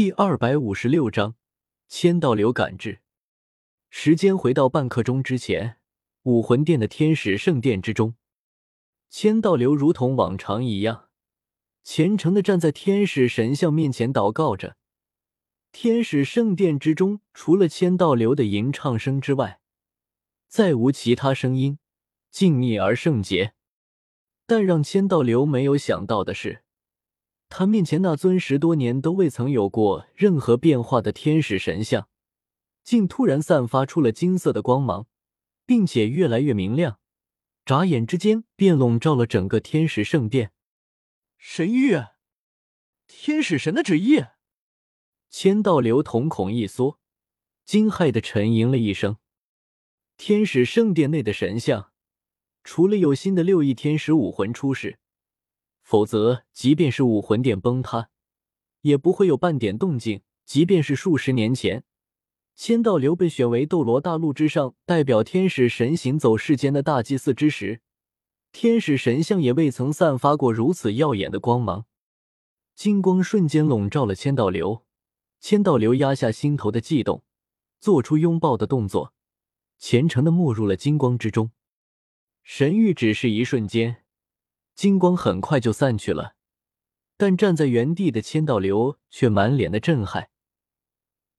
第二百五十六章，千道流感知。时间回到半刻钟之前，武魂殿的天使圣殿之中，千道流如同往常一样，虔诚的站在天使神像面前祷告着。天使圣殿之中，除了千道流的吟唱声之外，再无其他声音，静谧而圣洁。但让千道流没有想到的是。他面前那尊十多年都未曾有过任何变化的天使神像，竟突然散发出了金色的光芒，并且越来越明亮，眨眼之间便笼罩了整个天使圣殿。神谕，天使神的旨意。千道流瞳孔一缩，惊骇的沉吟了一声。天使圣殿内的神像，除了有新的六翼天使武魂出世。否则，即便是武魂殿崩塌，也不会有半点动静。即便是数十年前，千道流被选为斗罗大陆之上代表天使神行走世间的大祭司之时，天使神像也未曾散发过如此耀眼的光芒。金光瞬间笼罩了千道流，千道流压下心头的悸动，做出拥抱的动作，虔诚的没入了金光之中。神域只是一瞬间。金光很快就散去了，但站在原地的千道流却满脸的震撼，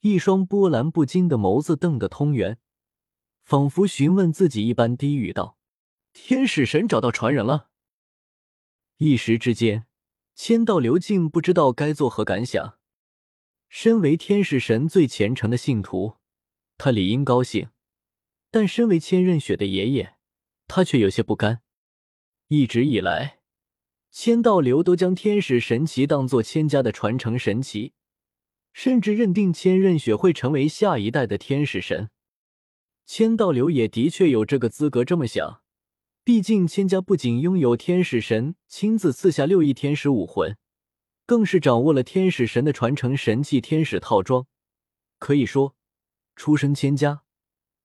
一双波澜不惊的眸子瞪得通圆，仿佛询问自己一般，低语道：“天使神找到传人了。”一时之间，千道流竟不知道该作何感想。身为天使神最虔诚的信徒，他理应高兴；但身为千仞雪的爷爷，他却有些不甘。一直以来，千道流都将天使神奇当做千家的传承神奇，甚至认定千仞雪会成为下一代的天使神。千道流也的确有这个资格这么想，毕竟千家不仅拥有天使神亲自赐下六翼天使武魂，更是掌握了天使神的传承神器天使套装。可以说，出生千家，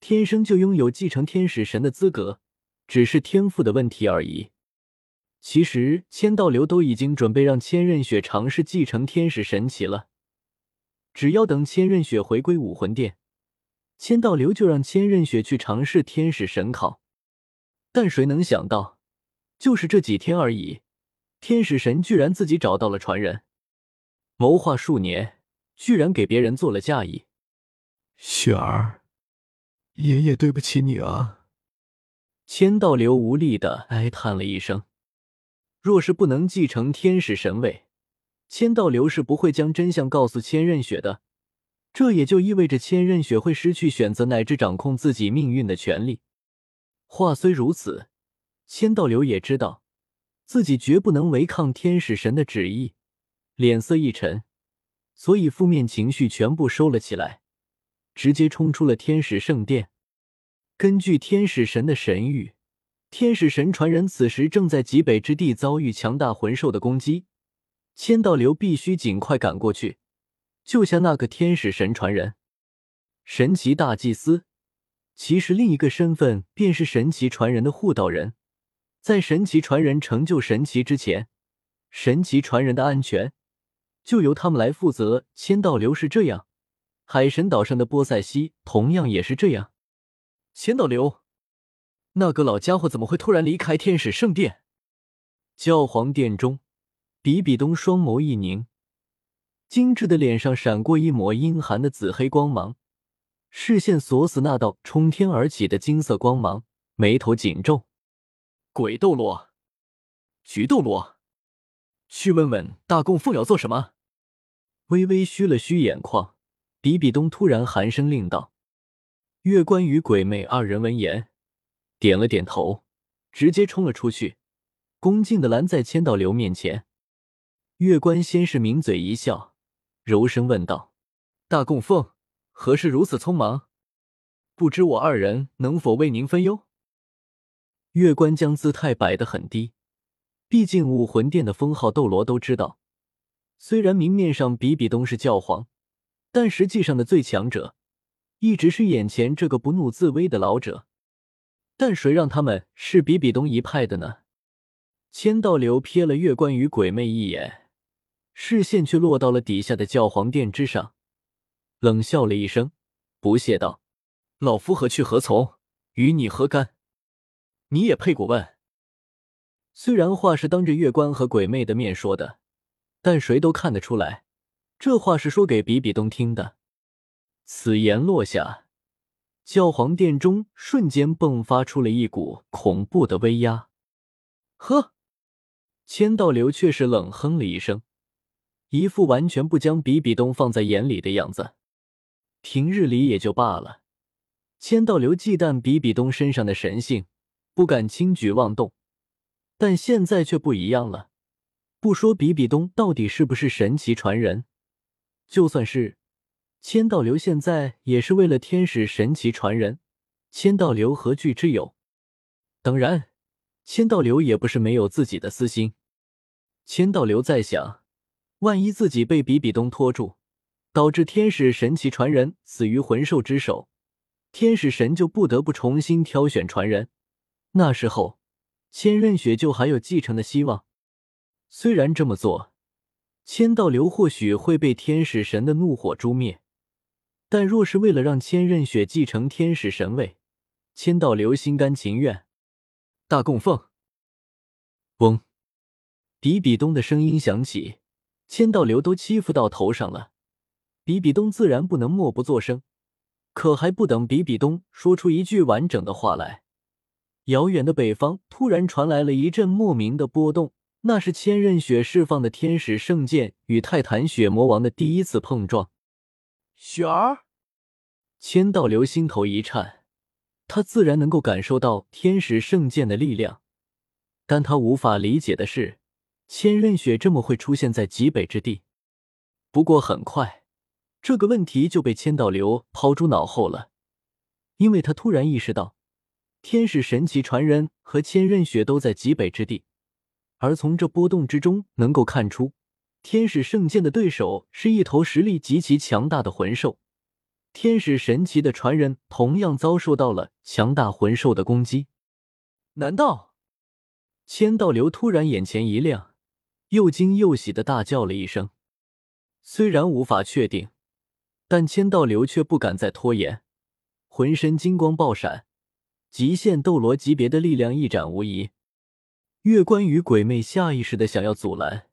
天生就拥有继承天使神的资格，只是天赋的问题而已。其实，千道流都已经准备让千仞雪尝试继承天使神奇了。只要等千仞雪回归武魂殿，千道流就让千仞雪去尝试天使神考。但谁能想到，就是这几天而已，天使神居然自己找到了传人，谋划数年，居然给别人做了嫁衣。雪儿，爷爷对不起你啊！千道流无力的哀叹了一声。若是不能继承天使神位，千道流是不会将真相告诉千仞雪的。这也就意味着千仞雪会失去选择乃至掌控自己命运的权利。话虽如此，千道流也知道自己绝不能违抗天使神的旨意，脸色一沉，所以负面情绪全部收了起来，直接冲出了天使圣殿。根据天使神的神谕。天使神传人此时正在极北之地遭遇强大魂兽的攻击，千道流必须尽快赶过去救下那个天使神传人。神奇大祭司，其实另一个身份便是神奇传人的护道人。在神奇传人成就神奇之前，神奇传人的安全就由他们来负责。千道流是这样，海神岛上的波塞西同样也是这样。千道流。那个老家伙怎么会突然离开天使圣殿？教皇殿中，比比东双眸一凝，精致的脸上闪过一抹阴寒的紫黑光芒，视线锁死那道冲天而起的金色光芒，眉头紧皱。鬼斗罗，菊斗罗，去问问大供奉要做什么？微微虚了虚眼眶，比比东突然寒声令道：“月关与鬼魅二人闻言。”点了点头，直接冲了出去，恭敬的拦在千道流面前。月关先是抿嘴一笑，柔声问道：“大供奉，何事如此匆忙？不知我二人能否为您分忧？”月关将姿态摆得很低，毕竟武魂殿的封号斗罗都知道，虽然明面上比比东是教皇，但实际上的最强者一直是眼前这个不怒自威的老者。但谁让他们是比比东一派的呢？千道流瞥了月关与鬼魅一眼，视线却落到了底下的教皇殿之上，冷笑了一声，不屑道：“老夫何去何从？与你何干？你也配过问？”虽然话是当着月关和鬼魅的面说的，但谁都看得出来，这话是说给比比东听的。此言落下，教皇殿中瞬间迸发出了一股恐怖的威压。呵，千道流却是冷哼了一声。一副完全不将比比东放在眼里的样子，平日里也就罢了。千道流忌惮比比东身上的神性，不敢轻举妄动，但现在却不一样了。不说比比东到底是不是神奇传人，就算是千道流现在也是为了天使神奇传人，千道流何惧之有？当然，千道流也不是没有自己的私心。千道流在想。万一自己被比比东拖住，导致天使神奇传人死于魂兽之手，天使神就不得不重新挑选传人。那时候，千仞雪就还有继承的希望。虽然这么做，千道流或许会被天使神的怒火诛灭，但若是为了让千仞雪继承天使神位，千道流心甘情愿。大供奉。嗡，比比东的声音响起。千道流都欺负到头上了，比比东自然不能默不作声。可还不等比比东说出一句完整的话来，遥远的北方突然传来了一阵莫名的波动，那是千仞雪释放的天使圣剑与泰坦雪魔王的第一次碰撞。雪儿，千道流心头一颤，他自然能够感受到天使圣剑的力量，但他无法理解的是。千仞雪这么会出现在极北之地，不过很快这个问题就被千道流抛诸脑后了，因为他突然意识到，天使神奇传人和千仞雪都在极北之地，而从这波动之中能够看出，天使圣剑的对手是一头实力极其强大的魂兽，天使神奇的传人同样遭受到了强大魂兽的攻击，难道？千道流突然眼前一亮。又惊又喜的大叫了一声，虽然无法确定，但千道流却不敢再拖延，浑身金光爆闪，极限斗罗级别的力量一展无遗。月关与鬼魅下意识的想要阻拦，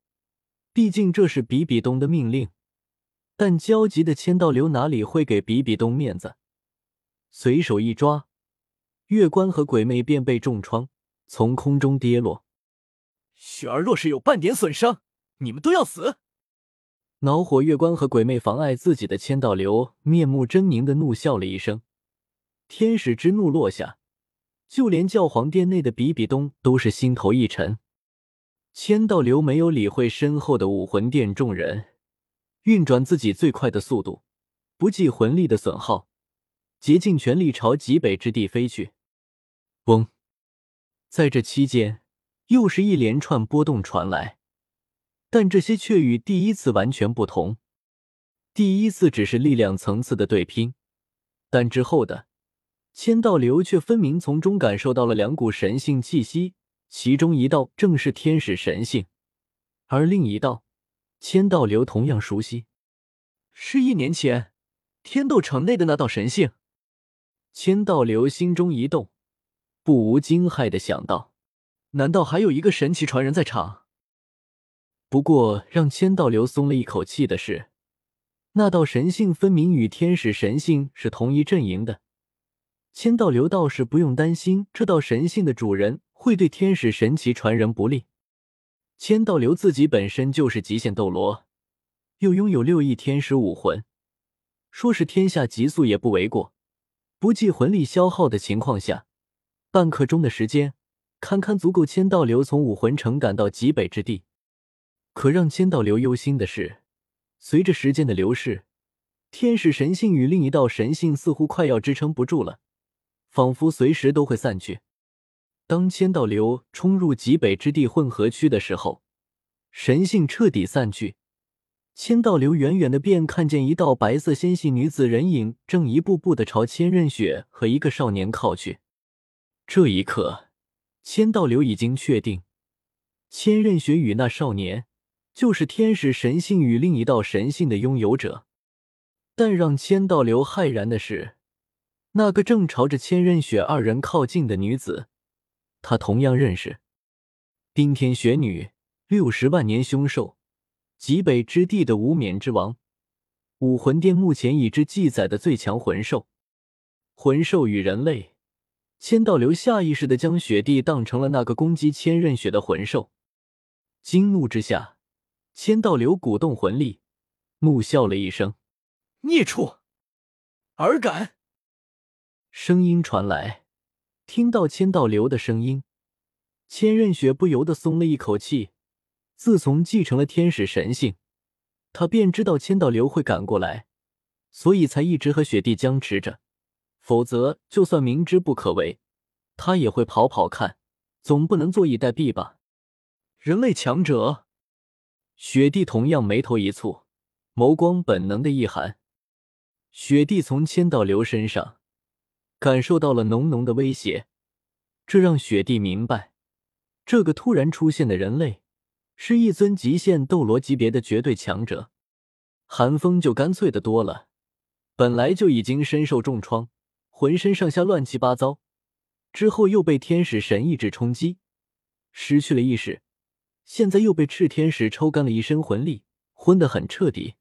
毕竟这是比比东的命令，但焦急的千道流哪里会给比比东面子？随手一抓，月关和鬼魅便被重创，从空中跌落。雪儿若是有半点损伤，你们都要死！恼火月光和鬼魅妨碍自己的千道流面目狰狞的怒笑了一声，天使之怒落下，就连教皇殿内的比比东都是心头一沉。千道流没有理会身后的武魂殿众人，运转自己最快的速度，不计魂力的损耗，竭尽全力朝极北之地飞去。嗡，在这期间。又是一连串波动传来，但这些却与第一次完全不同。第一次只是力量层次的对拼，但之后的千道流却分明从中感受到了两股神性气息，其中一道正是天使神性，而另一道千道流同样熟悉，是一年前天斗城内的那道神性。千道流心中一动，不无惊骇的想到。难道还有一个神奇传人在场？不过让千道流松了一口气的是，那道神性分明与天使神性是同一阵营的。千道流倒是不用担心这道神性的主人会对天使神奇传人不利。千道流自己本身就是极限斗罗，又拥有六翼天使武魂，说是天下极速也不为过。不计魂力消耗的情况下，半刻钟的时间。堪堪足够千道流从武魂城赶到极北之地。可让千道流忧心的是，随着时间的流逝，天使神性与另一道神性似乎快要支撑不住了，仿佛随时都会散去。当千道流冲入极北之地混合区的时候，神性彻底散去，千道流远远的便看见一道白色纤细女子人影正一步步的朝千仞雪和一个少年靠去。这一刻。千道流已经确定，千仞雪与那少年就是天使神性与另一道神性的拥有者。但让千道流骇然的是，那个正朝着千仞雪二人靠近的女子，他同样认识。冰天雪女，六十万年凶兽，极北之地的无冕之王，武魂殿目前已知记载的最强魂兽。魂兽与人类，千道流下意识的将雪帝当成了那个攻击千仞雪的魂兽。惊怒之下，千道流鼓动魂力，怒笑了一声。孽畜，尔敢！声音传来，听到千道流的声音，千仞雪不由得松了一口气。自从继承了天使神性，他便知道千道流会赶过来，所以才一直和雪帝僵持着。否则，就算明知不可为，他也会跑跑看，总不能坐以待毙吧？人类强者，雪帝同样眉头一蹙，眸光本能的一寒。雪帝从千道流身上感受到了浓浓的威胁，这让雪帝明白，这个突然出现的人类是一尊极限斗罗级别的绝对强者。寒风就干脆的多了，本来就已经身受重创，浑身上下乱七八糟，之后又被天使神意志冲击，失去了意识，现在又被炽天使抽干了一身魂力，昏得很彻底。